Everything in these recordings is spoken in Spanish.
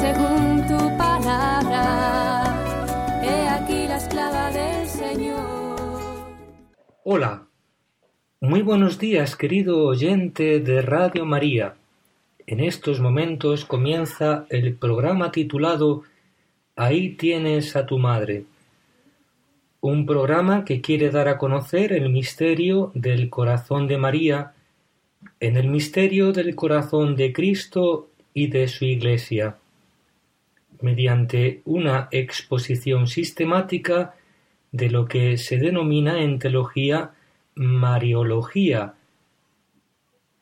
Según tu palabra. He aquí la esclava del Señor. Hola, muy buenos días querido oyente de Radio María. En estos momentos comienza el programa titulado Ahí tienes a tu madre. Un programa que quiere dar a conocer el misterio del corazón de María en el misterio del corazón de Cristo y de su Iglesia, mediante una exposición sistemática de lo que se denomina en teología Mariología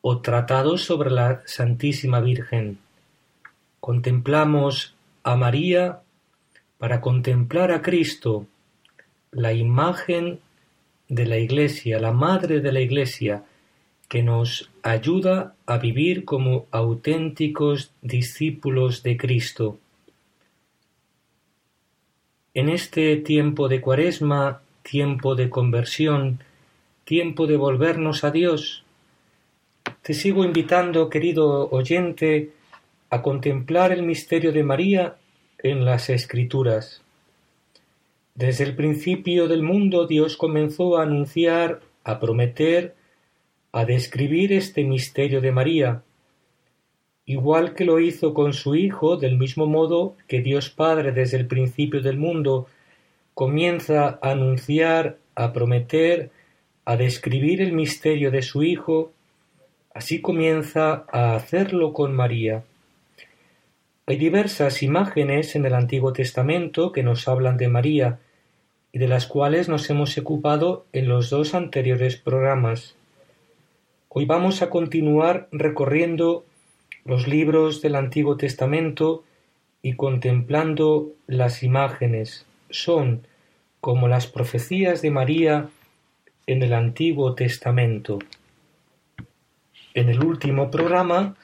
o Tratado sobre la Santísima Virgen. Contemplamos a María para contemplar a Cristo, la imagen de la Iglesia, la Madre de la Iglesia, que nos ayuda a vivir como auténticos discípulos de Cristo. En este tiempo de cuaresma, tiempo de conversión, tiempo de volvernos a Dios, te sigo invitando, querido oyente, a contemplar el misterio de María en las Escrituras. Desde el principio del mundo Dios comenzó a anunciar, a prometer, a describir este misterio de María, igual que lo hizo con su Hijo, del mismo modo que Dios Padre desde el principio del mundo comienza a anunciar, a prometer, a describir el misterio de su Hijo, así comienza a hacerlo con María. Hay diversas imágenes en el Antiguo Testamento que nos hablan de María y de las cuales nos hemos ocupado en los dos anteriores programas. Hoy vamos a continuar recorriendo los libros del Antiguo Testamento y contemplando las imágenes. Son como las profecías de María en el Antiguo Testamento. En el último programa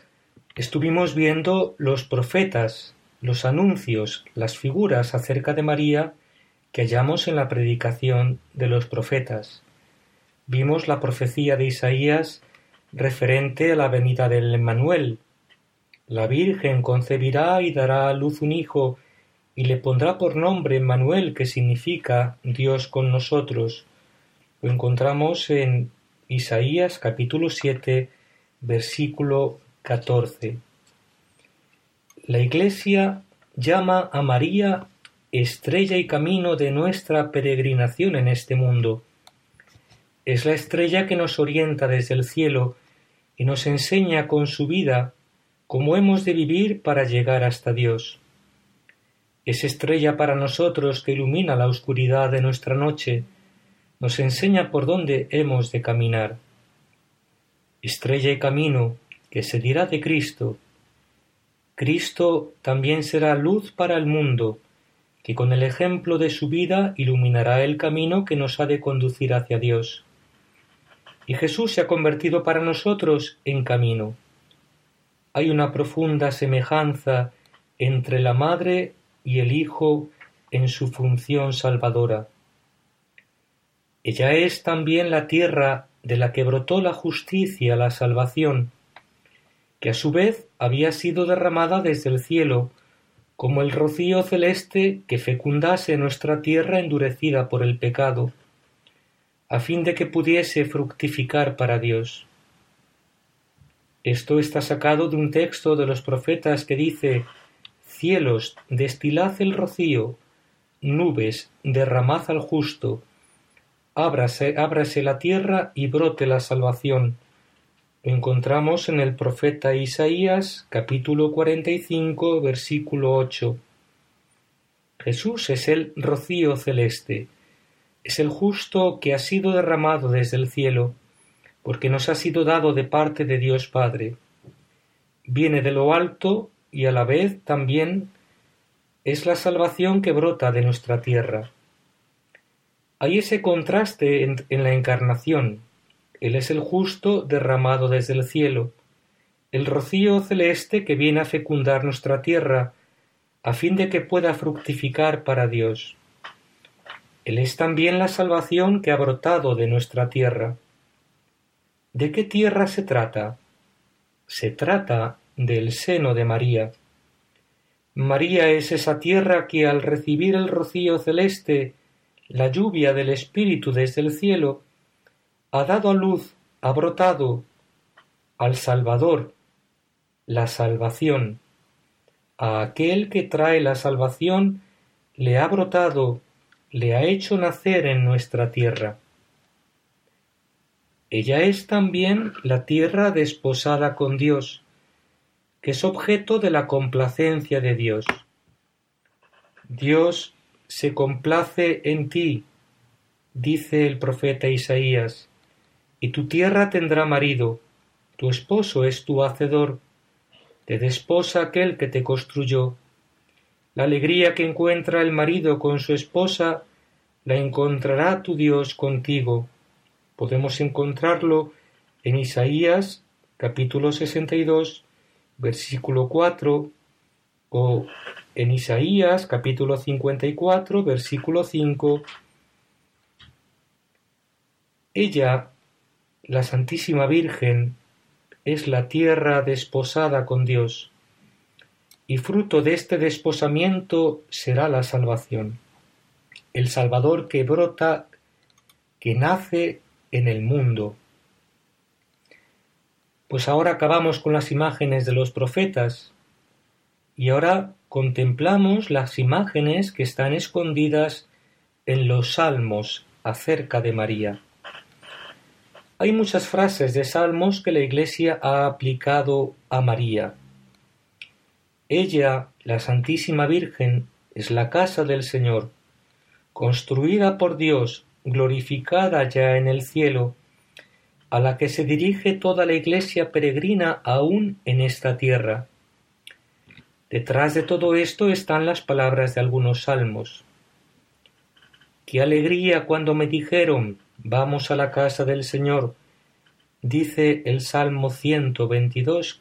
estuvimos viendo los profetas, los anuncios, las figuras acerca de María que hallamos en la predicación de los profetas. Vimos la profecía de Isaías referente a la venida del Emmanuel. La Virgen concebirá y dará a luz un hijo y le pondrá por nombre Emmanuel, que significa Dios con nosotros. Lo encontramos en Isaías capítulo 7, versículo 14. La Iglesia llama a María estrella y camino de nuestra peregrinación en este mundo. Es la estrella que nos orienta desde el cielo y nos enseña con su vida cómo hemos de vivir para llegar hasta Dios. Es estrella para nosotros que ilumina la oscuridad de nuestra noche, nos enseña por dónde hemos de caminar. Estrella y camino que se dirá de Cristo. Cristo también será luz para el mundo, que con el ejemplo de su vida iluminará el camino que nos ha de conducir hacia Dios. Y Jesús se ha convertido para nosotros en camino. Hay una profunda semejanza entre la Madre y el Hijo en su función salvadora. Ella es también la tierra de la que brotó la justicia, la salvación, que a su vez había sido derramada desde el cielo, como el rocío celeste que fecundase nuestra tierra endurecida por el pecado, a fin de que pudiese fructificar para Dios. Esto está sacado de un texto de los profetas que dice Cielos, destilad el rocío, nubes, derramad al justo, ábrase, ábrase la tierra y brote la salvación, lo encontramos en el profeta Isaías capítulo 45 versículo 8. Jesús es el rocío celeste, es el justo que ha sido derramado desde el cielo, porque nos ha sido dado de parte de Dios Padre. Viene de lo alto y a la vez también es la salvación que brota de nuestra tierra. Hay ese contraste en, la encarnación. Él es el justo derramado desde el cielo, el rocío celeste que viene a fecundar nuestra tierra, a fin de que pueda fructificar para Dios. Él es también la salvación que ha brotado de nuestra tierra. ¿De qué tierra se trata? Se trata del seno de María. María es esa tierra que al recibir el rocío celeste, la lluvia del Espíritu desde el cielo, ha dado a luz, ha brotado al Salvador, la salvación. A aquel que trae la salvación le ha brotado le ha hecho nacer en nuestra tierra. Ella es también la tierra desposada con Dios, que es objeto de la complacencia de Dios. Dios se complace en ti, dice el profeta Isaías, y tu tierra tendrá marido, tu esposo es tu hacedor, te desposa aquel que te construyó, la alegría que encuentra el marido con su esposa la encontrará tu Dios contigo. Podemos encontrarlo en Isaías capítulo 62 versículo 4 o en Isaías capítulo 54 versículo 5. Ella, la Santísima Virgen, es la tierra desposada con Dios y fruto de este desposamiento será la salvación, el Salvador que brota, que nace en el mundo. Pues ahora acabamos con las imágenes de los profetas y ahora contemplamos las imágenes que están escondidas en los salmos acerca de María. Hay muchas frases de salmos que la Iglesia ha aplicado a María ella, la Santísima Virgen, es la casa del Señor, construida por Dios, glorificada ya en el cielo, a la que se dirige toda la Iglesia peregrina aún en esta tierra. Detrás de todo esto están las palabras de algunos salmos. Qué alegría cuando me dijeron vamos a la casa del Señor, dice el Salmo 122,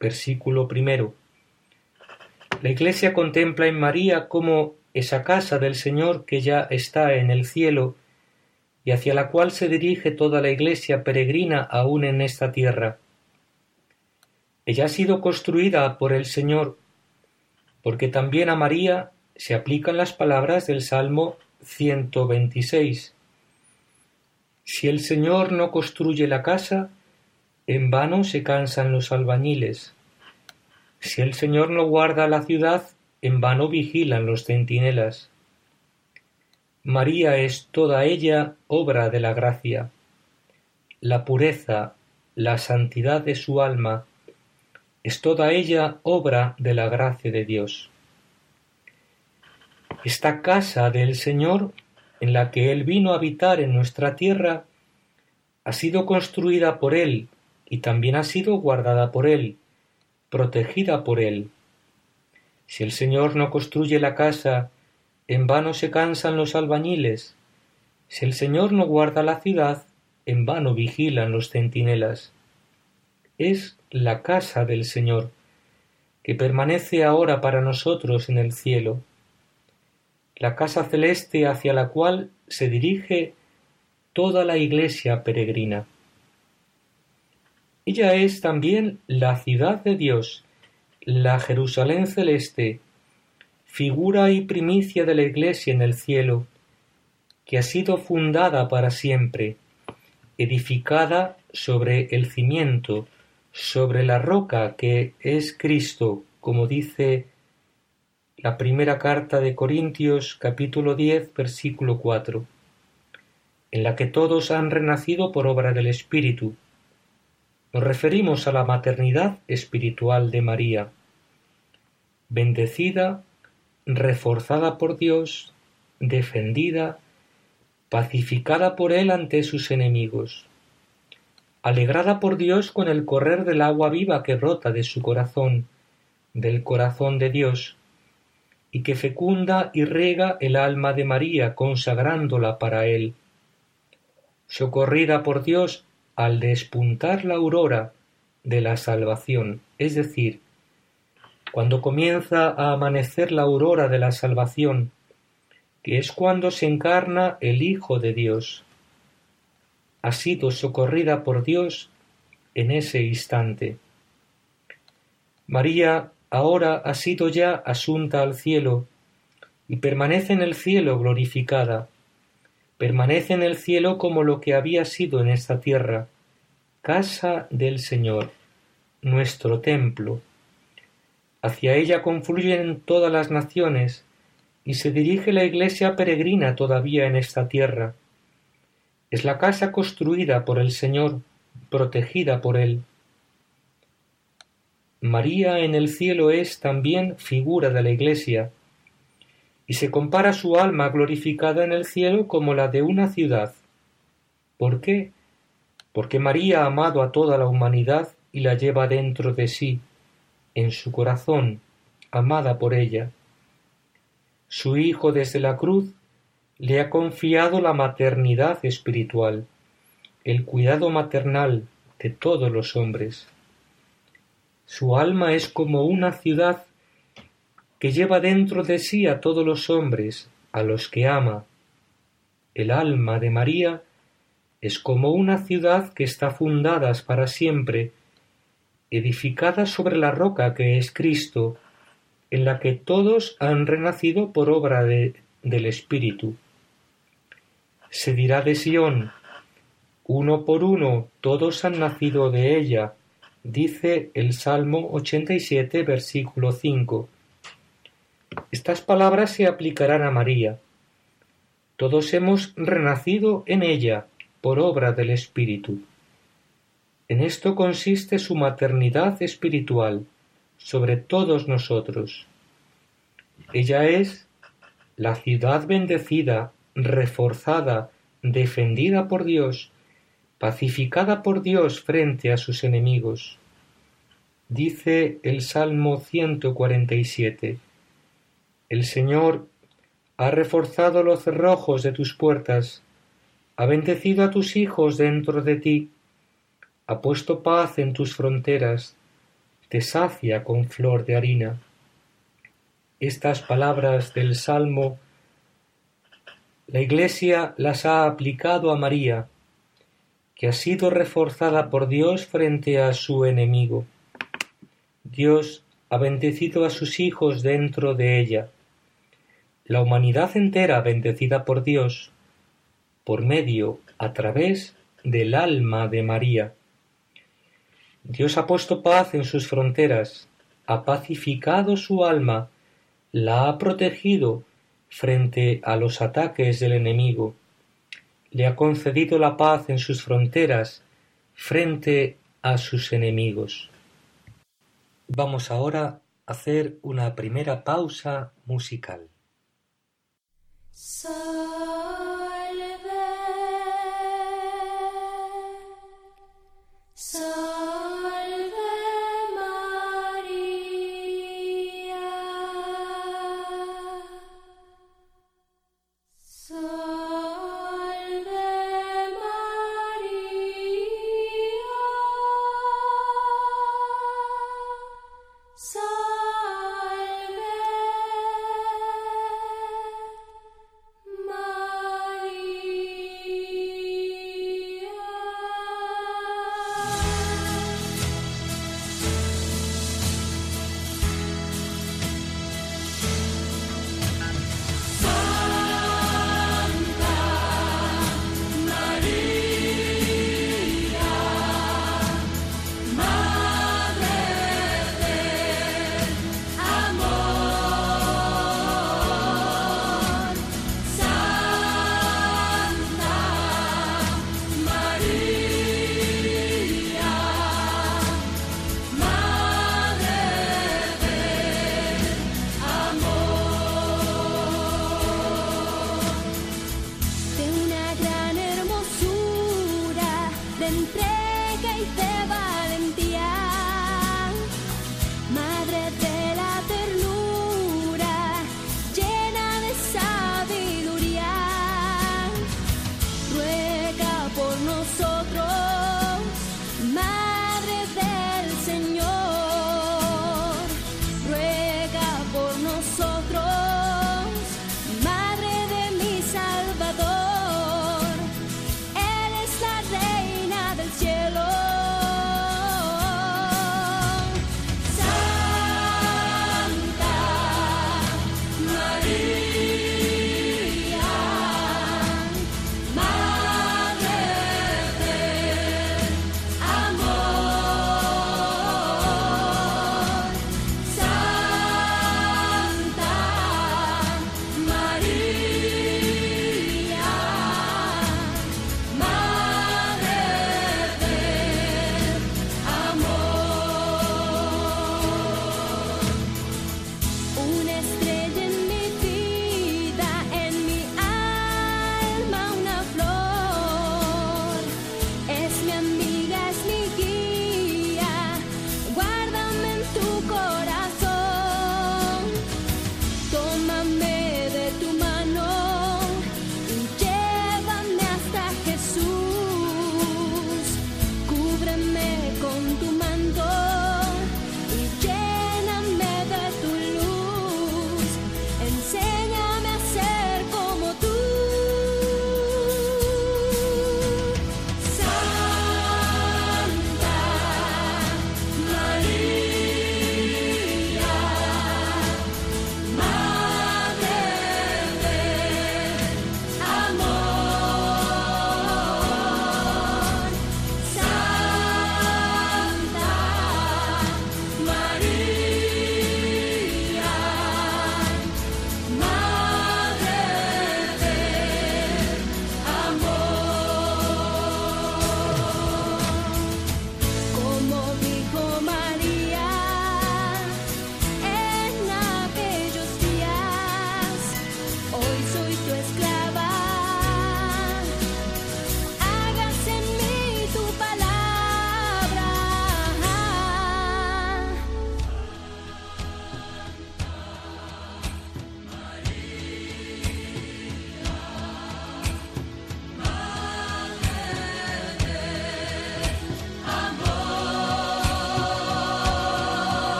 versículo primero. La Iglesia contempla en María como esa casa del Señor que ya está en el cielo y hacia la cual se dirige toda la Iglesia peregrina aún en esta tierra. Ella ha sido construida por el Señor, porque también a María se aplican las palabras del Salmo 126. Si el Señor no construye la casa, en vano se cansan los albañiles. Si el Señor no guarda la ciudad, en vano vigilan los centinelas. María es toda ella obra de la gracia. La pureza, la santidad de su alma, es toda ella obra de la gracia de Dios. Esta casa del Señor, en la que Él vino a habitar en nuestra tierra, ha sido construida por Él y también ha sido guardada por Él, protegida por él. Si el Señor no construye la casa, en vano se cansan los albañiles. Si el Señor no guarda la ciudad, en vano vigilan los centinelas. Es la casa del Señor, que permanece ahora para nosotros en el cielo, la casa celeste hacia la cual se dirige toda la iglesia peregrina. Ella es también la ciudad de Dios, la Jerusalén celeste, figura y primicia de la Iglesia en el cielo, que ha sido fundada para siempre, edificada sobre el cimiento, sobre la roca que es Cristo, como dice la primera carta de Corintios capítulo 10 versículo 4, en la que todos han renacido por obra del Espíritu, Nos referimos a la maternidad espiritual de María, bendecida, reforzada por Dios, defendida, pacificada por Él ante sus enemigos, alegrada por Dios con el correr del agua viva que brota de su corazón, del corazón de Dios, y que fecunda y rega el alma de María, consagrándola para Él. Socorrida por Dios al despuntar la aurora de la salvación, es decir, cuando comienza a amanecer la aurora de la salvación, que es cuando se encarna el Hijo de Dios. Ha sido socorrida por Dios en ese instante. María ahora ha sido ya asunta al cielo y permanece en el cielo glorificada, permanece en el cielo como lo que había sido en esta tierra, casa del Señor, nuestro templo. Hacia ella confluyen todas las naciones, y se dirige la iglesia peregrina todavía en esta tierra. Es la casa construida por el Señor, protegida por Él. María en el cielo es también figura de la iglesia, y se compara su alma glorificada en el cielo como la de una ciudad. ¿Por qué? Porque María ha amado a toda la humanidad y la lleva dentro de sí, en su corazón, amada por ella. Su Hijo desde la cruz le ha confiado la maternidad espiritual, el cuidado maternal de todos los hombres. Su alma es como una ciudad que lleva dentro de sí a todos los hombres, a los que ama. El alma de María es como una ciudad que está fundada para siempre, edificada sobre la roca que es Cristo, en la que todos han renacido por obra de, del Espíritu. Se dirá de Sión, uno por uno todos han nacido de ella, dice el Salmo 87, versículo 5. Estas palabras se aplicarán a María. Todos hemos renacido en ella por obra del Espíritu. En esto consiste su maternidad espiritual sobre todos nosotros. Ella es la ciudad bendecida, reforzada, defendida por Dios, pacificada por Dios frente a sus enemigos. Dice el Salmo 147. El Señor ha reforzado los cerrojos de tus puertas, ha bendecido a tus hijos dentro de ti, ha puesto paz en tus fronteras, te sacia con flor de harina. Estas palabras del Salmo la Iglesia las ha aplicado a María, que ha sido reforzada por Dios frente a su enemigo. Dios ha bendecido a sus hijos dentro de ella la humanidad entera bendecida por Dios, por medio, a través del alma de María. Dios ha puesto paz en sus fronteras, ha pacificado su alma, la ha protegido frente a los ataques del enemigo, le ha concedido la paz en sus fronteras frente a sus enemigos. Vamos ahora a hacer una primera pausa musical.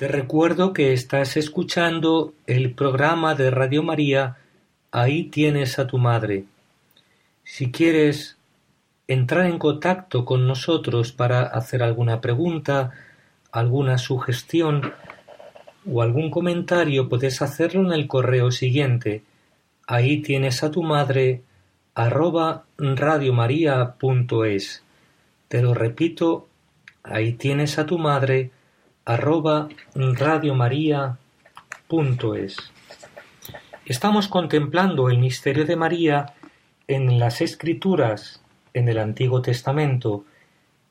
Te recuerdo que estás escuchando el programa de Radio María Ahí tienes a tu madre. Si quieres entrar en contacto con nosotros para hacer alguna pregunta, alguna sugestión o algún comentario, puedes hacerlo en el correo siguiente. Ahí tienes a tu madre arroba radiomaria.es. Te lo repito, ahí tienes a tu madre arroba radiomaria.es. Estamos contemplando el misterio de María en las escrituras en el Antiguo Testamento.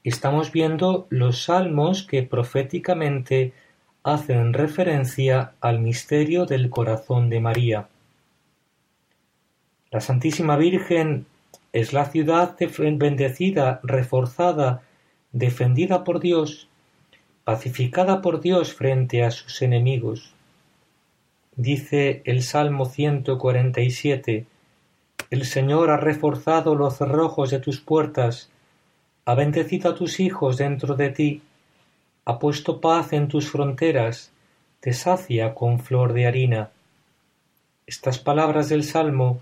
Estamos viendo los salmos que proféticamente hacen referencia al misterio del corazón de María. La Santísima Virgen es la ciudad bendecida, reforzada, defendida por Dios, pacificada por Dios frente a sus enemigos. Dice el Salmo 147, El Señor ha reforzado los cerrojos de tus puertas, ha bendecido a tus hijos dentro de ti, ha puesto paz en tus fronteras, te sacia con flor de harina. Estas palabras del Salmo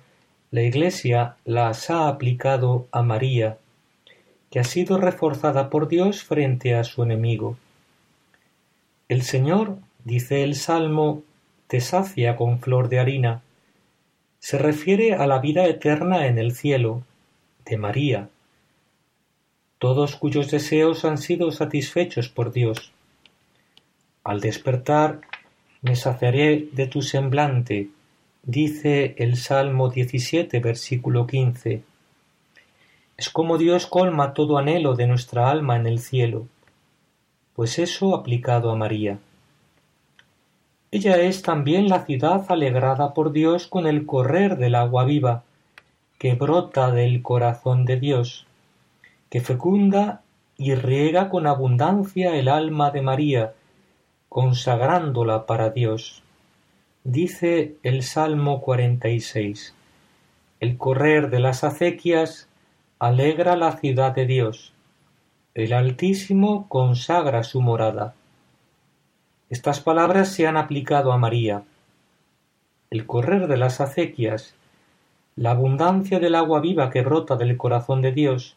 la Iglesia las ha aplicado a María, que ha sido reforzada por Dios frente a su enemigo. El Señor, dice el Salmo, te sacia con flor de harina. Se refiere a la vida eterna en el cielo, de María, todos cuyos deseos han sido satisfechos por Dios. Al despertar me saciaré de tu semblante, dice el Salmo 17, versículo 15. Es como Dios colma todo anhelo de nuestra alma en el cielo, pues eso aplicado a María. Ella es también la ciudad alegrada por Dios con el correr del agua viva, que brota del corazón de Dios, que fecunda y riega con abundancia el alma de María, consagrándola para Dios. Dice el Salmo 46. El correr de las acequias alegra la ciudad de Dios. El Altísimo consagra su morada. Estas palabras se han aplicado a María. El correr de las acequias, la abundancia del agua viva que brota del corazón de Dios,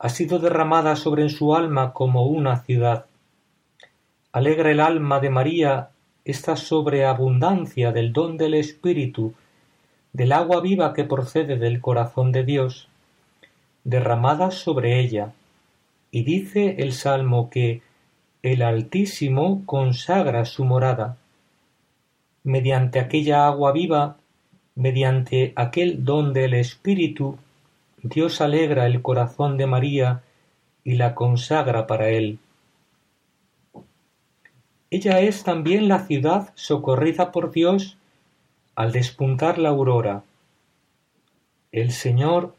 ha sido derramada sobre su alma como una ciudad. Alegra el alma de María esta sobreabundancia del don del Espíritu, del agua viva que procede del corazón de Dios, derramada sobre ella, y dice el Salmo que el Altísimo consagra su morada. Mediante aquella agua viva, mediante aquel don del Espíritu, Dios alegra el corazón de María y la consagra para él. Ella es también la ciudad socorrida por Dios al despuntar la aurora. El Señor,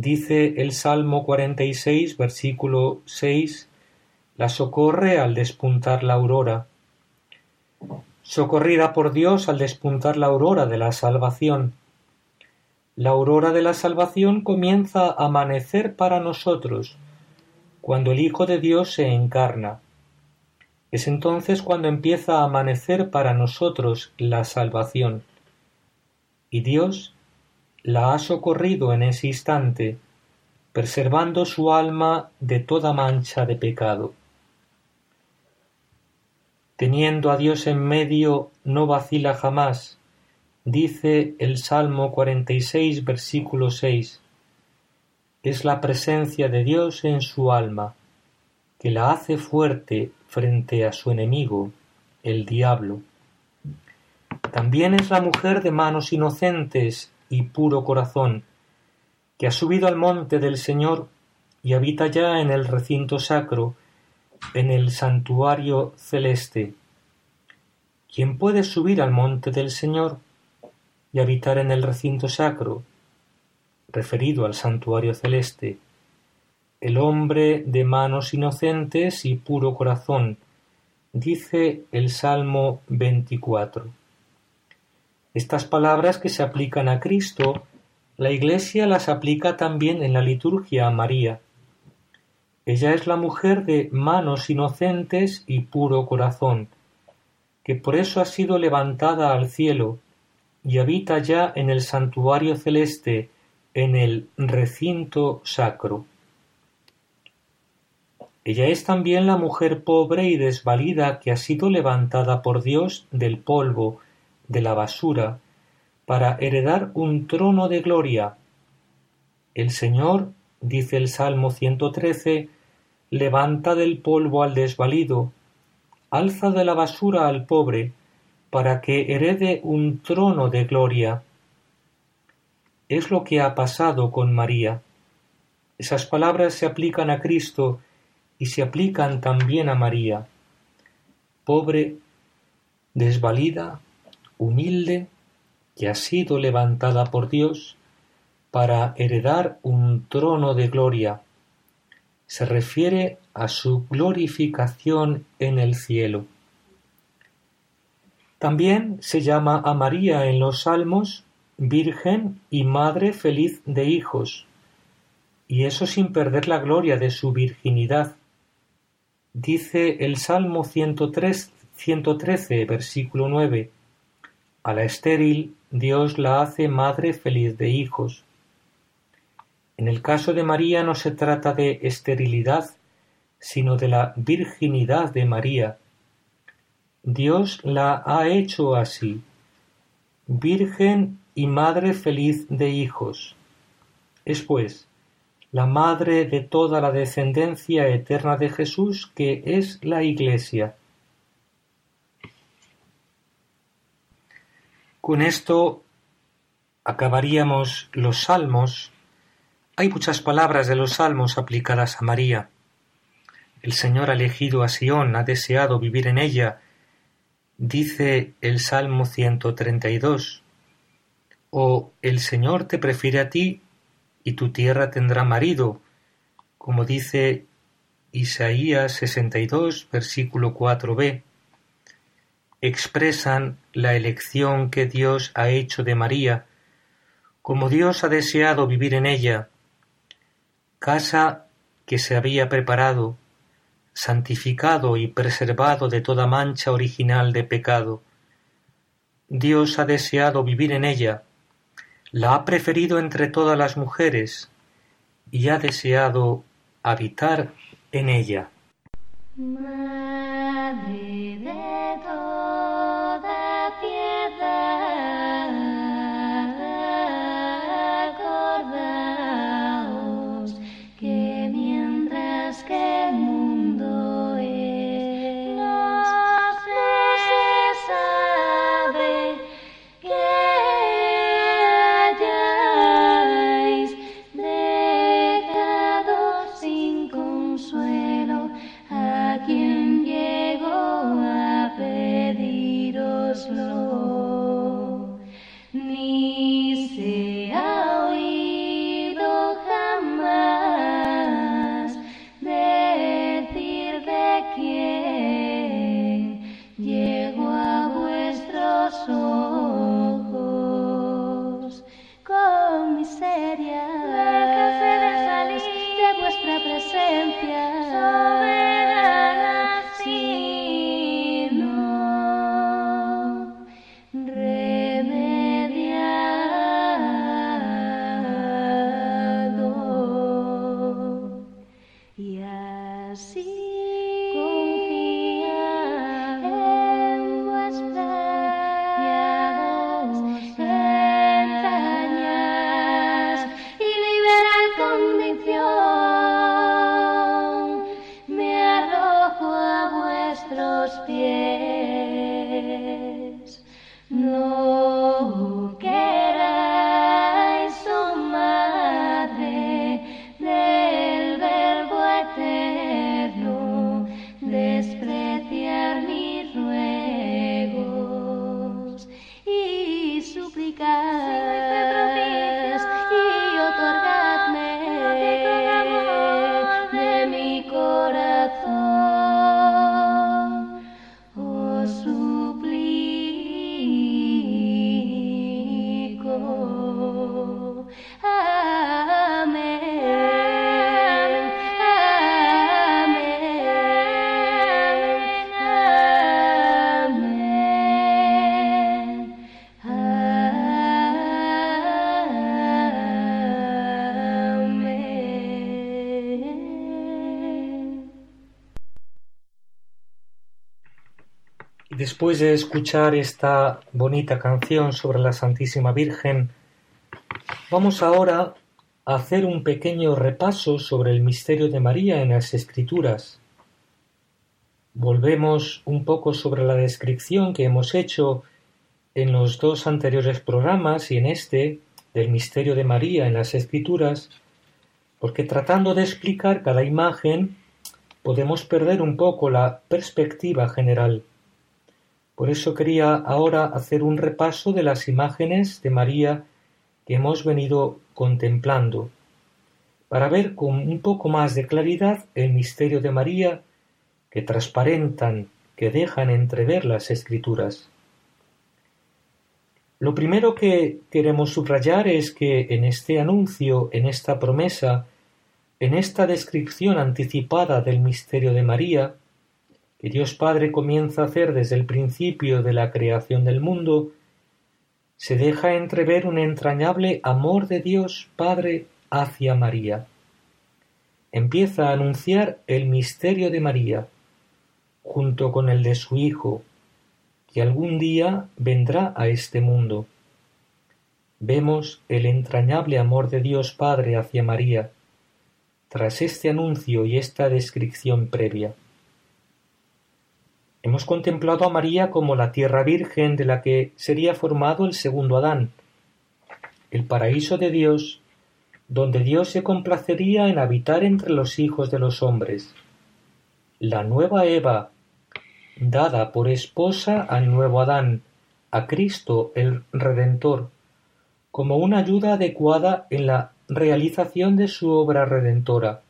dice el Salmo 46, versículo 6, la socorre al despuntar la aurora. Socorrida por Dios al despuntar la aurora de la salvación. La aurora de la salvación comienza a amanecer para nosotros cuando el Hijo de Dios se encarna es entonces cuando empieza a amanecer para nosotros la salvación. Y Dios la ha socorrido en ese instante, preservando su alma de toda mancha de pecado. Teniendo a Dios en medio, no vacila jamás, dice el Salmo 46, versículo 6. Es la presencia de Dios en su alma, que la hace fuerte frente a su enemigo, el diablo. También es la mujer de manos inocentes y puro corazón, que ha subido al monte del Señor y habita ya en el recinto sacro, en el santuario celeste. ¿Quién puede subir al monte del Señor y habitar en el recinto sacro, referido al santuario celeste? el hombre de manos inocentes y puro corazón, dice el Salmo 24. Estas palabras que se aplican a Cristo, la Iglesia las aplica también en la liturgia a María. Ella es la mujer de manos inocentes y puro corazón, que por eso ha sido levantada al cielo y habita ya en el santuario celeste, en el recinto sacro. Ella es también la mujer pobre y desvalida que ha sido levantada por Dios del polvo, de la basura, para heredar un trono de gloria. El Señor, dice el Salmo 113, levanta del polvo al desvalido, alza de la basura al pobre, para que herede un trono de gloria. Es lo que ha pasado con María. Esas palabras se aplican a Cristo y se aplican también a María. Pobre, desvalida, humilde, que ha sido levantada por Dios para heredar un trono de gloria. Se refiere a su glorificación en el cielo. También se llama a María en los Salmos Virgen y Madre feliz de hijos, y eso sin perder la gloria de su virginidad. Dice el Salmo 103, 113, versículo 9, A la estéril Dios la hace madre feliz de hijos. En el caso de María no se trata de esterilidad, sino de la virginidad de María, Dios la ha hecho así, virgen y madre feliz de hijos. Es pues la madre de toda la descendencia eterna de Jesús, que es la Iglesia. Con esto acabaríamos los salmos. Hay muchas palabras de los salmos aplicadas a María. El Señor ha elegido a Sión, ha deseado vivir en ella, Dice el Salmo 132, O el Señor te prefiere a ti, y tu tierra tendrá marido, como dice Isaías 62, versículo 4b. Expresan la elección que Dios ha hecho de María, como Dios ha deseado vivir en ella, casa que se había preparado santificado y preservado de toda mancha original de pecado. Dios ha deseado vivir en ella, la ha preferido entre todas las mujeres y ha deseado habitar en ella. Después de escuchar esta bonita canción sobre la Santísima Virgen, vamos ahora a hacer un pequeño repaso sobre el misterio de María en las Escrituras. Volvemos un poco sobre la descripción que hemos hecho en los dos anteriores programas y en este del misterio de María en las Escrituras, porque tratando de explicar cada imagen podemos perder un poco la perspectiva general. Por eso quería ahora hacer un repaso de las imágenes de María que hemos venido contemplando, para ver con un poco más de claridad el misterio de María que transparentan, que dejan entrever las escrituras. Lo primero que queremos subrayar es que en este anuncio, en esta promesa, en esta descripción anticipada del misterio de María, que Dios Padre comienza a hacer desde el principio de la creación del mundo, se deja entrever un entrañable amor de Dios Padre hacia María. Empieza a anunciar el misterio de María, junto con el de su Hijo, que algún día vendrá a este mundo. Vemos el entrañable amor de Dios Padre hacia María, tras este anuncio y esta descripción previa. Hemos contemplado a María como la tierra virgen de la que sería formado el segundo Adán, el paraíso de Dios, donde Dios se complacería en habitar entre los hijos de los hombres. La nueva Eva, dada por esposa al nuevo Adán, a Cristo el Redentor, como una ayuda adecuada en la realización de su obra redentora,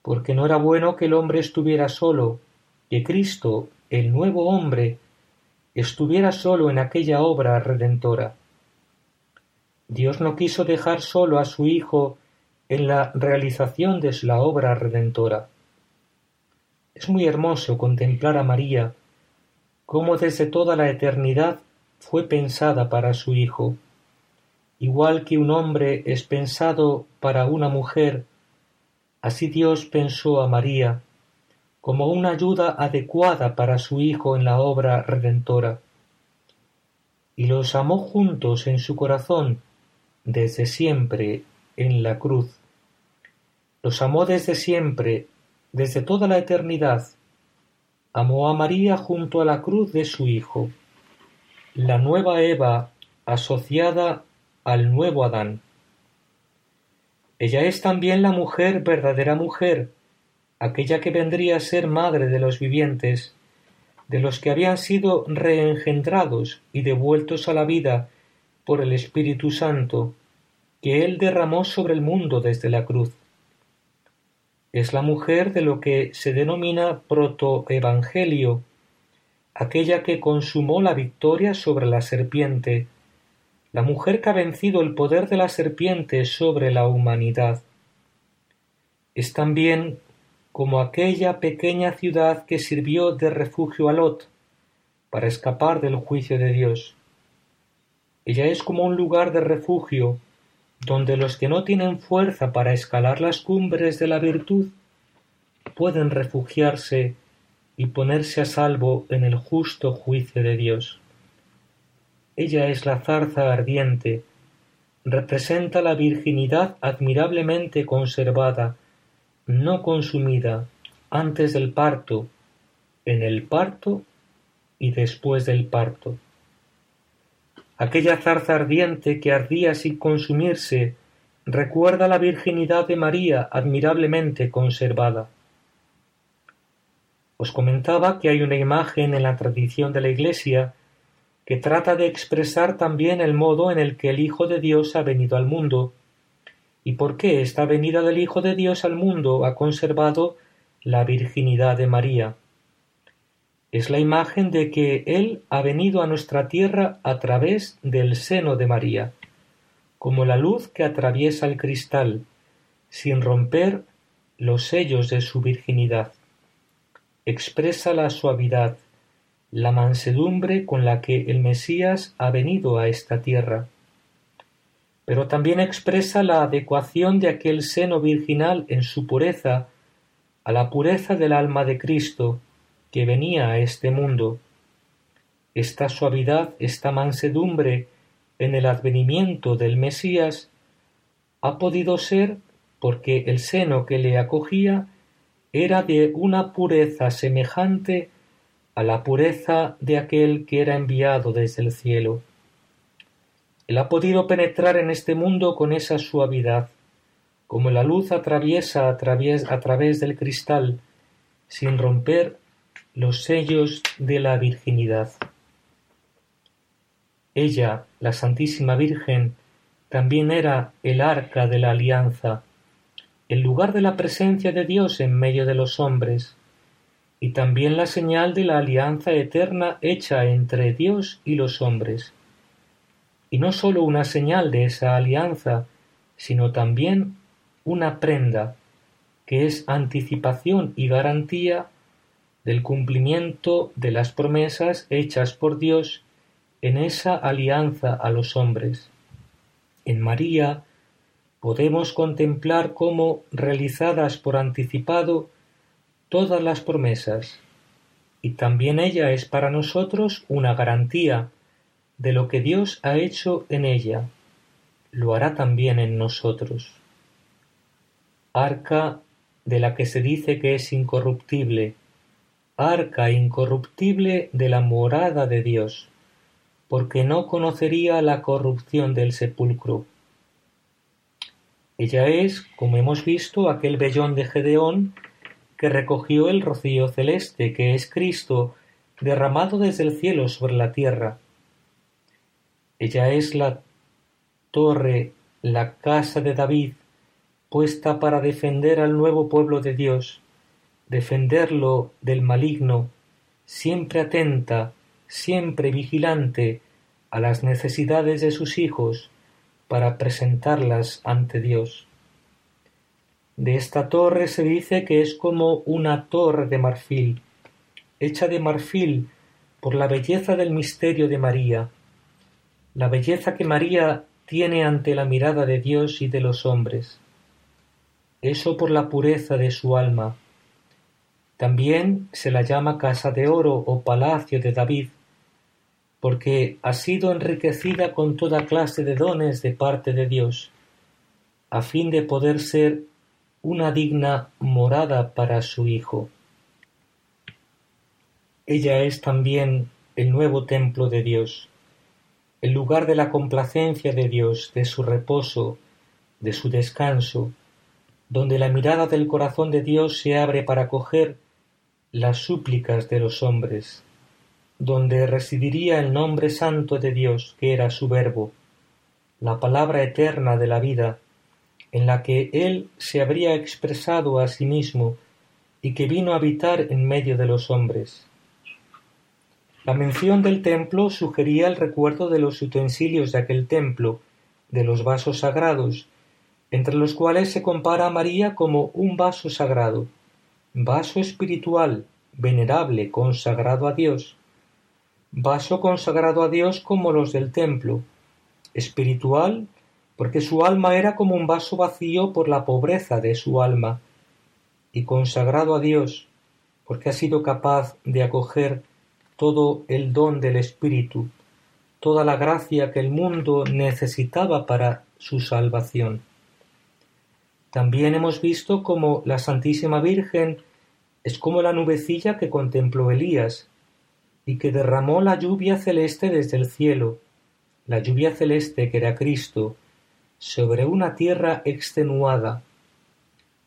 porque no era bueno que el hombre estuviera solo, que Cristo, el nuevo hombre, estuviera solo en aquella obra redentora. Dios no quiso dejar solo a su Hijo en la realización de la obra redentora. Es muy hermoso contemplar a María, cómo desde toda la eternidad fue pensada para su Hijo. Igual que un hombre es pensado para una mujer, así Dios pensó a María, como una ayuda adecuada para su Hijo en la obra redentora. Y los amó juntos en su corazón desde siempre en la cruz. Los amó desde siempre, desde toda la eternidad. Amó a María junto a la cruz de su Hijo, la nueva Eva asociada al nuevo Adán. Ella es también la mujer, verdadera mujer, aquella que vendría a ser madre de los vivientes, de los que habían sido reengendrados y devueltos a la vida por el Espíritu Santo, que Él derramó sobre el mundo desde la cruz. Es la mujer de lo que se denomina protoevangelio, aquella que consumó la victoria sobre la serpiente, la mujer que ha vencido el poder de la serpiente sobre la humanidad. Es también como aquella pequeña ciudad que sirvió de refugio a Lot para escapar del juicio de Dios. Ella es como un lugar de refugio donde los que no tienen fuerza para escalar las cumbres de la virtud pueden refugiarse y ponerse a salvo en el justo juicio de Dios. Ella es la zarza ardiente, representa la virginidad admirablemente conservada no consumida antes del parto, en el parto y después del parto. Aquella zarza ardiente que ardía sin consumirse recuerda la virginidad de María admirablemente conservada. Os comentaba que hay una imagen en la tradición de la Iglesia que trata de expresar también el modo en el que el Hijo de Dios ha venido al mundo y por qué esta venida del Hijo de Dios al mundo ha conservado la virginidad de María. Es la imagen de que Él ha venido a nuestra tierra a través del seno de María, como la luz que atraviesa el cristal, sin romper los sellos de su virginidad. Expresa la suavidad, la mansedumbre con la que el Mesías ha venido a esta tierra pero también expresa la adecuación de aquel seno virginal en su pureza a la pureza del alma de Cristo que venía a este mundo, esta suavidad, esta mansedumbre en el advenimiento del Mesías, ha podido ser porque el seno que le acogía era de una pureza semejante a la pureza de aquel que era enviado desde el cielo. Él ha podido penetrar en este mundo con esa suavidad, como la luz atraviesa a través, a través del cristal, sin romper los sellos de la virginidad. Ella, la Santísima Virgen, también era el arca de la alianza, el lugar de la presencia de Dios en medio de los hombres, y también la señal de la alianza eterna hecha entre Dios y los hombres. Y no sólo una señal de esa alianza, sino también una prenda, que es anticipación y garantía del cumplimiento de las promesas hechas por Dios en esa alianza a los hombres. En María podemos contemplar cómo realizadas por anticipado todas las promesas, y también ella es para nosotros una garantía de lo que Dios ha hecho en ella, lo hará también en nosotros. Arca de la que se dice que es incorruptible, arca incorruptible de la morada de Dios, porque no conocería la corrupción del sepulcro. Ella es, como hemos visto, aquel vellón de Gedeón que recogió el rocío celeste, que es Cristo, derramado desde el cielo sobre la tierra. Ella es la torre, la casa de David, puesta para defender al nuevo pueblo de Dios, defenderlo del maligno, siempre atenta, siempre vigilante a las necesidades de sus hijos para presentarlas ante Dios. De esta torre se dice que es como una torre de marfil, hecha de marfil por la belleza del misterio de María, la belleza que María tiene ante la mirada de Dios y de los hombres. Eso por la pureza de su alma. También se la llama casa de oro o palacio de David, porque ha sido enriquecida con toda clase de dones de parte de Dios, a fin de poder ser una digna morada para su Hijo. Ella es también el nuevo templo de Dios, el lugar de la complacencia de Dios, de su reposo, de su descanso, donde la mirada del corazón de Dios se abre para coger las súplicas de los hombres, donde residiría el nombre santo de Dios, que era su verbo, la palabra eterna de la vida, en la que Él se habría expresado a sí mismo y que vino a habitar en medio de los hombres. La mención del templo sugería el recuerdo de los utensilios de aquel templo, de los vasos sagrados, entre los cuales se compara a María como un vaso sagrado, vaso espiritual, venerable, consagrado a Dios, vaso consagrado a Dios como los del templo, espiritual porque su alma era como un vaso vacío por la pobreza de su alma, y consagrado a Dios, porque ha sido capaz de acoger todo el don del Espíritu, toda la gracia que el mundo necesitaba para su salvación. También hemos visto como la Santísima Virgen es como la nubecilla que contempló Elías, y que derramó la lluvia celeste desde el cielo, la lluvia celeste que era Cristo, sobre una tierra extenuada,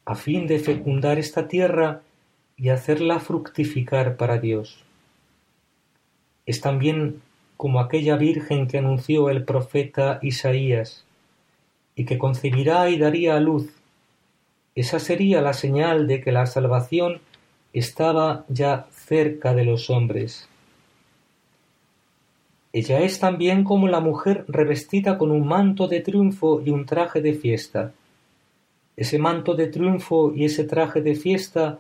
a fin de fecundar esta tierra y hacerla fructificar para Dios. Es también como aquella Virgen que anunció el profeta Isaías, y que concebirá y daría a luz. Esa sería la señal de que la salvación estaba ya cerca de los hombres. Ella es también como la mujer revestida con un manto de triunfo y un traje de fiesta. Ese manto de triunfo y ese traje de fiesta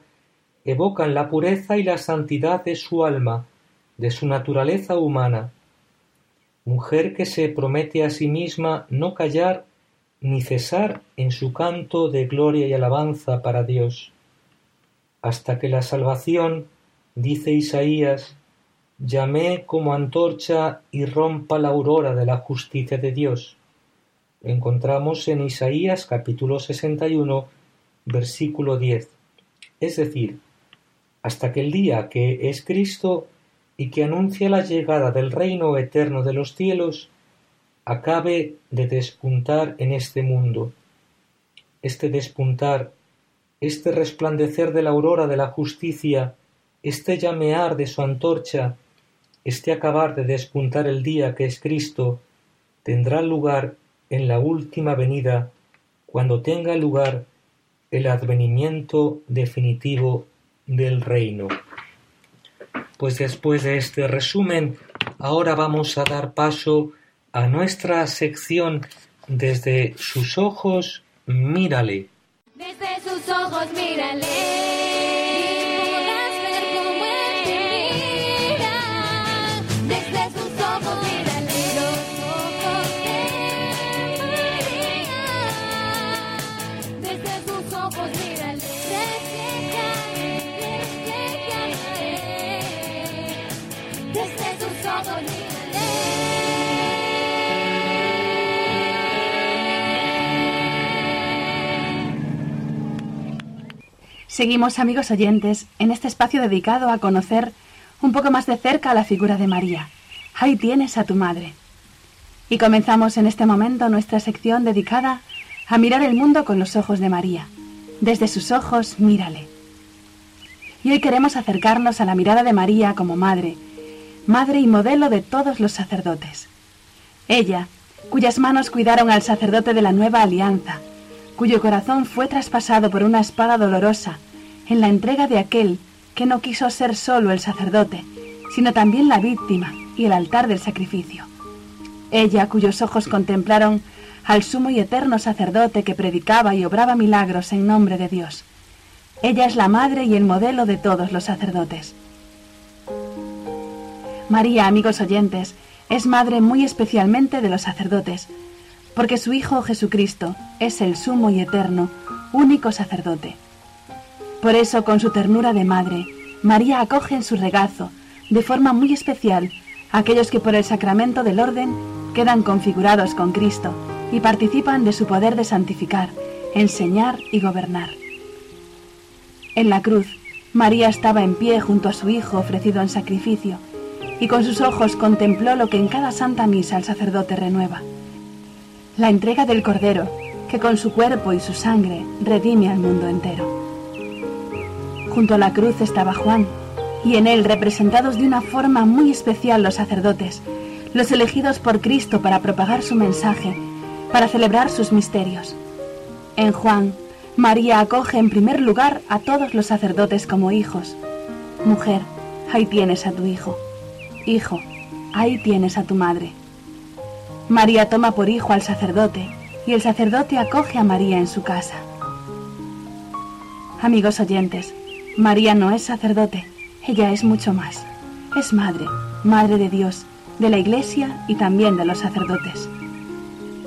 evocan la pureza y la santidad de su alma, de su naturaleza humana. Mujer que se promete a sí misma no callar ni cesar en su canto de gloria y alabanza para Dios, hasta que la salvación, dice Isaías, Llamé como antorcha y rompa la aurora de la justicia de Dios. encontramos en Isaías capítulo 61, versículo 10. Es decir, hasta que el día que es Cristo y que anuncia la llegada del reino eterno de los cielos, acabe de despuntar en este mundo. Este despuntar, este resplandecer de la aurora de la justicia, este llamear de su antorcha, este acabar de despuntar el día que es Cristo, tendrá lugar en la última venida, cuando tenga lugar el advenimiento definitivo del reino. Pues después de este resumen, ahora vamos a dar paso a nuestra sección desde sus ojos, mírale. Desde sus ojos, mírale. Seguimos, amigos oyentes, en este espacio dedicado a conocer un poco más de cerca a la figura de María. Ahí tienes a tu madre. Y comenzamos en este momento nuestra sección dedicada a mirar el mundo con los ojos de María. Desde sus ojos, mírale. Y hoy queremos acercarnos a la mirada de María como madre, madre y modelo de todos los sacerdotes. Ella, cuyas manos cuidaron al sacerdote de la nueva alianza, cuyo corazón fue traspasado por una espada dolorosa en la entrega de aquel que no quiso ser solo el sacerdote, sino también la víctima y el altar del sacrificio. Ella, cuyos ojos contemplaron al sumo y eterno sacerdote que predicaba y obraba milagros en nombre de Dios. Ella es la madre y el modelo de todos los sacerdotes. María, amigos oyentes, es madre muy especialmente de los sacerdotes, porque su Hijo Jesucristo es el sumo y eterno, único sacerdote. Por eso, con su ternura de madre, María acoge en su regazo, de forma muy especial, a aquellos que por el sacramento del orden quedan configurados con Cristo y participan de su poder de santificar, enseñar y gobernar. En la cruz, María estaba en pie junto a su Hijo ofrecido en sacrificio, y con sus ojos contempló lo que en cada santa misa el sacerdote renueva la entrega del Cordero, que con su cuerpo y su sangre redime al mundo entero. Junto a la cruz estaba Juan, y en él representados de una forma muy especial los sacerdotes, los elegidos por Cristo para propagar su mensaje, para celebrar sus misterios. En Juan, María acoge en primer lugar a todos los sacerdotes como hijos. Mujer, ahí tienes a tu hijo. Hijo, ahí tienes a tu madre. María toma por hijo al sacerdote y el sacerdote acoge a María en su casa. Amigos oyentes, María no es sacerdote, ella es mucho más. Es madre, madre de Dios, de la Iglesia y también de los sacerdotes.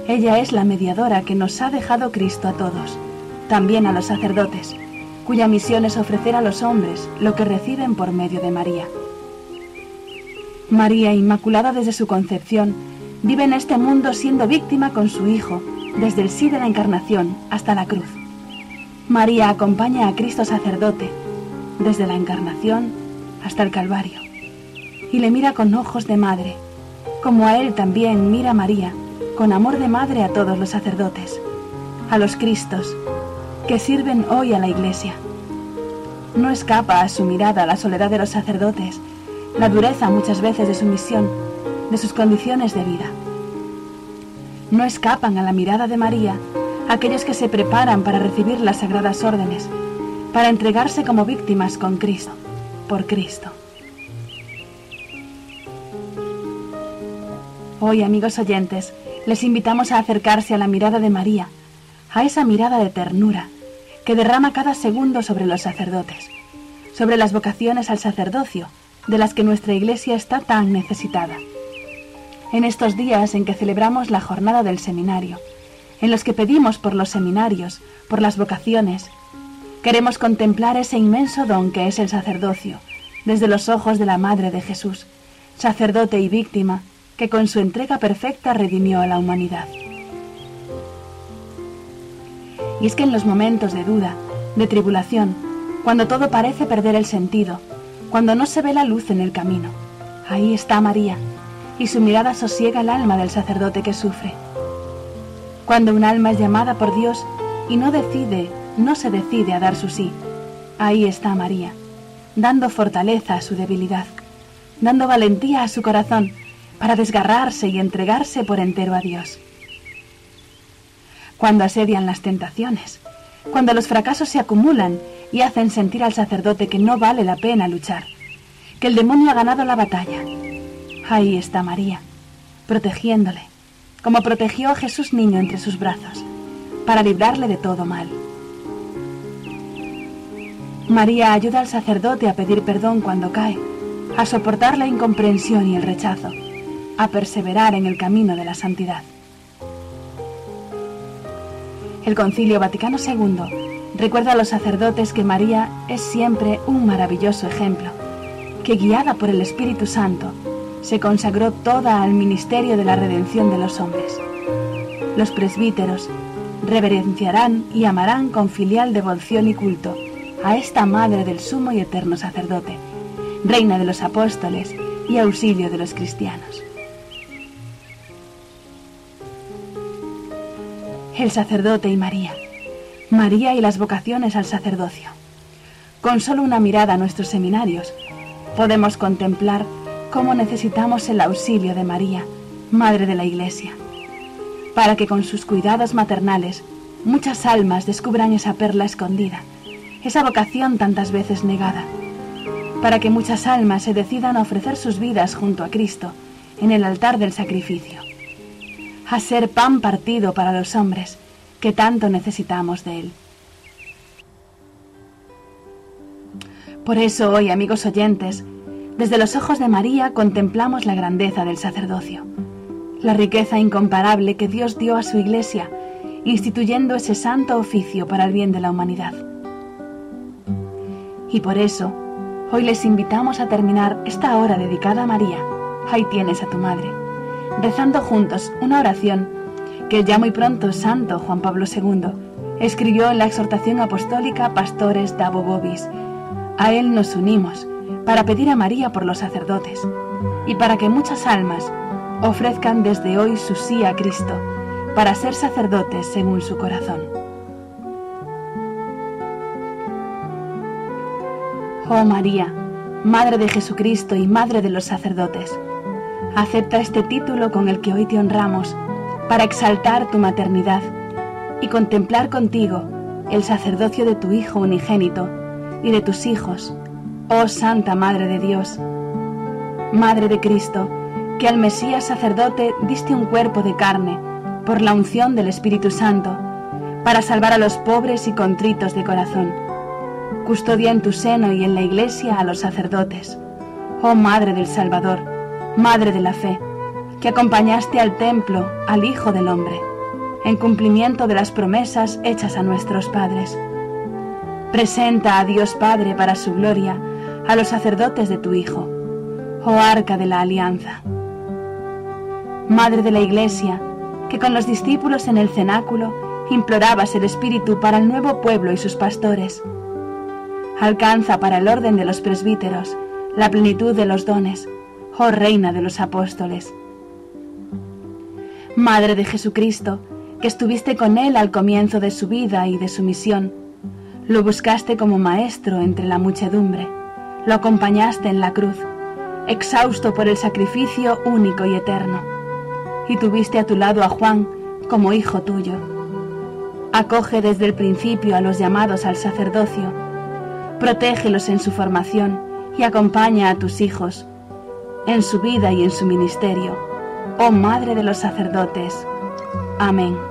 Ella es la mediadora que nos ha dejado Cristo a todos, también a los sacerdotes, cuya misión es ofrecer a los hombres lo que reciben por medio de María. María, inmaculada desde su concepción, vive en este mundo siendo víctima con su Hijo, desde el sí de la encarnación hasta la cruz. María acompaña a Cristo sacerdote, desde la encarnación hasta el Calvario, y le mira con ojos de madre, como a él también mira María, con amor de madre a todos los sacerdotes, a los Cristos, que sirven hoy a la Iglesia. No escapa a su mirada la soledad de los sacerdotes, la dureza muchas veces de su misión, de sus condiciones de vida. No escapan a la mirada de María aquellos que se preparan para recibir las sagradas órdenes, para entregarse como víctimas con Cristo, por Cristo. Hoy, amigos oyentes, les invitamos a acercarse a la mirada de María, a esa mirada de ternura que derrama cada segundo sobre los sacerdotes, sobre las vocaciones al sacerdocio, de las que nuestra Iglesia está tan necesitada en estos días en que celebramos la jornada del seminario, en los que pedimos por los seminarios, por las vocaciones. Queremos contemplar ese inmenso don que es el sacerdocio, desde los ojos de la Madre de Jesús, sacerdote y víctima, que con su entrega perfecta redimió a la humanidad. Y es que en los momentos de duda, de tribulación, cuando todo parece perder el sentido, cuando no se ve la luz en el camino, ahí está María, y su mirada sosiega el alma del sacerdote que sufre. Cuando un alma es llamada por Dios y no decide, no se decide a dar su sí, ahí está María, dando fortaleza a su debilidad, dando valentía a su corazón para desgarrarse y entregarse por entero a Dios. Cuando asedian las tentaciones, cuando los fracasos se acumulan y hacen sentir al sacerdote que no vale la pena luchar, que el demonio ha ganado la batalla. Ahí está María, protegiéndole, como protegió a Jesús niño entre sus brazos, para librarle de todo mal. María ayuda al sacerdote a pedir perdón cuando cae, a soportar la incomprensión y el rechazo, a perseverar en el camino de la santidad. El Concilio Vaticano II recuerda a los sacerdotes que María es siempre un maravilloso ejemplo, que guiada por el Espíritu Santo, se consagró toda al ministerio de la redención de los hombres. Los presbíteros reverenciarán y amarán con filial devoción y culto a esta Madre del Sumo y Eterno Sacerdote, Reina de los Apóstoles y auxilio de los cristianos. El sacerdote y María. María y las vocaciones al sacerdocio. Con solo una mirada a nuestros seminarios, podemos contemplar cómo necesitamos el auxilio de María, Madre de la Iglesia, para que con sus cuidados maternales muchas almas descubran esa perla escondida esa vocación tantas veces negada, para que muchas almas se decidan a ofrecer sus vidas junto a Cristo en el altar del sacrificio, a ser pan partido para los hombres que tanto necesitamos de Él. Por eso hoy, amigos oyentes, desde los ojos de María contemplamos la grandeza del sacerdocio, la riqueza incomparable que Dios dio a su Iglesia, instituyendo ese santo oficio para el bien de la humanidad. Y por eso, hoy les invitamos a terminar esta hora dedicada a María, ahí tienes a tu madre, rezando juntos una oración que ya muy pronto Santo Juan Pablo II escribió en la exhortación apostólica Pastores da Bobis. A él nos unimos para pedir a María por los sacerdotes y para que muchas almas ofrezcan desde hoy su sí a Cristo para ser sacerdotes según su corazón. Oh María, Madre de Jesucristo y Madre de los sacerdotes, acepta este título con el que hoy te honramos para exaltar tu maternidad y contemplar contigo el sacerdocio de tu Hijo unigénito y de tus hijos, oh Santa Madre de Dios, Madre de Cristo, que al Mesías sacerdote diste un cuerpo de carne por la unción del Espíritu Santo, para salvar a los pobres y contritos de corazón Custodia en tu seno y en la iglesia a los sacerdotes. Oh Madre del Salvador, Madre de la fe, que acompañaste al templo, al Hijo del Hombre, en cumplimiento de las promesas hechas a nuestros padres. Presenta a Dios Padre para su gloria a los sacerdotes de tu Hijo, oh Arca de la Alianza. Madre de la Iglesia, que con los discípulos en el cenáculo implorabas el Espíritu para el nuevo pueblo y sus pastores alcanza para el orden de los presbíteros la plenitud de los dones, oh Reina de los apóstoles. Madre de Jesucristo, que estuviste con él al comienzo de su vida y de su misión, lo buscaste como maestro entre la muchedumbre, lo acompañaste en la cruz, exhausto por el sacrificio único y eterno, y tuviste a tu lado a Juan como hijo tuyo. Acoge desde el principio a los llamados al sacerdocio, protégelos en su formación y acompaña a tus hijos en su vida y en su ministerio. Oh Madre de los sacerdotes. Amén.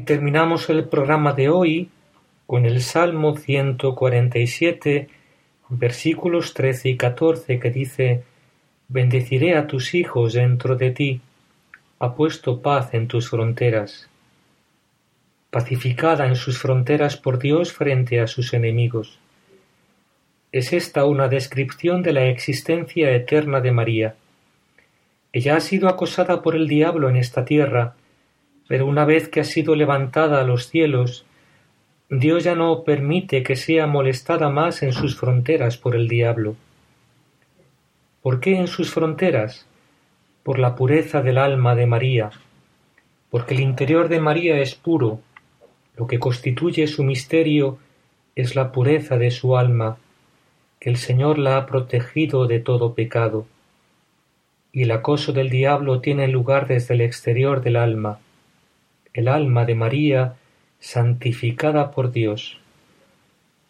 Y terminamos el programa de hoy con el Salmo 147, versículos 13 y 14, que dice, Bendeciré a tus hijos dentro de ti, ha puesto paz en tus fronteras, pacificada en sus fronteras por Dios frente a sus enemigos. Es esta una descripción de la existencia eterna de María. Ella ha sido acosada por el diablo en esta tierra, pero una vez que ha sido levantada a los cielos, Dios ya no permite que sea molestada más en sus fronteras por el diablo. ¿Por qué en sus fronteras? Por la pureza del alma de María, porque el interior de María es puro, lo que constituye su misterio es la pureza de su alma, que el Señor la ha protegido de todo pecado, y el acoso del diablo tiene lugar desde el exterior del alma, el alma de María santificada por Dios.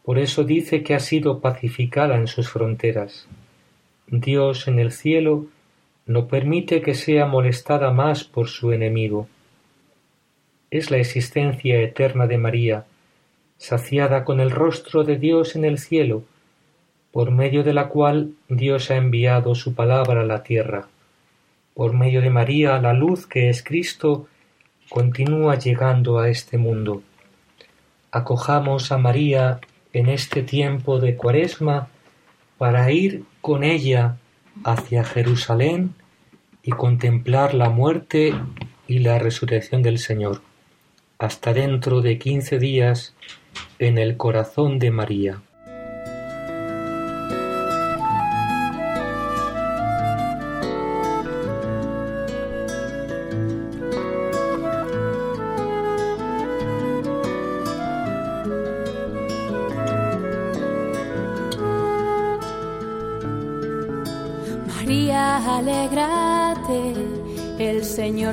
Por eso dice que ha sido pacificada en sus fronteras. Dios en el cielo no permite que sea molestada más por su enemigo. Es la existencia eterna de María, saciada con el rostro de Dios en el cielo, por medio de la cual Dios ha enviado su palabra a la tierra. Por medio de María, la luz que es Cristo continúa llegando a este mundo. Acojamos a María en este tiempo de Cuaresma para ir con ella hacia Jerusalén y contemplar la muerte y la resurrección del Señor, hasta dentro de quince días en el corazón de María.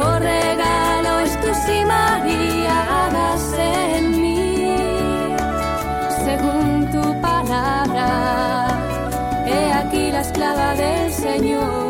mejor regalo es si María hagas en mí, según tu palabra. He aquí la esclava del Señor.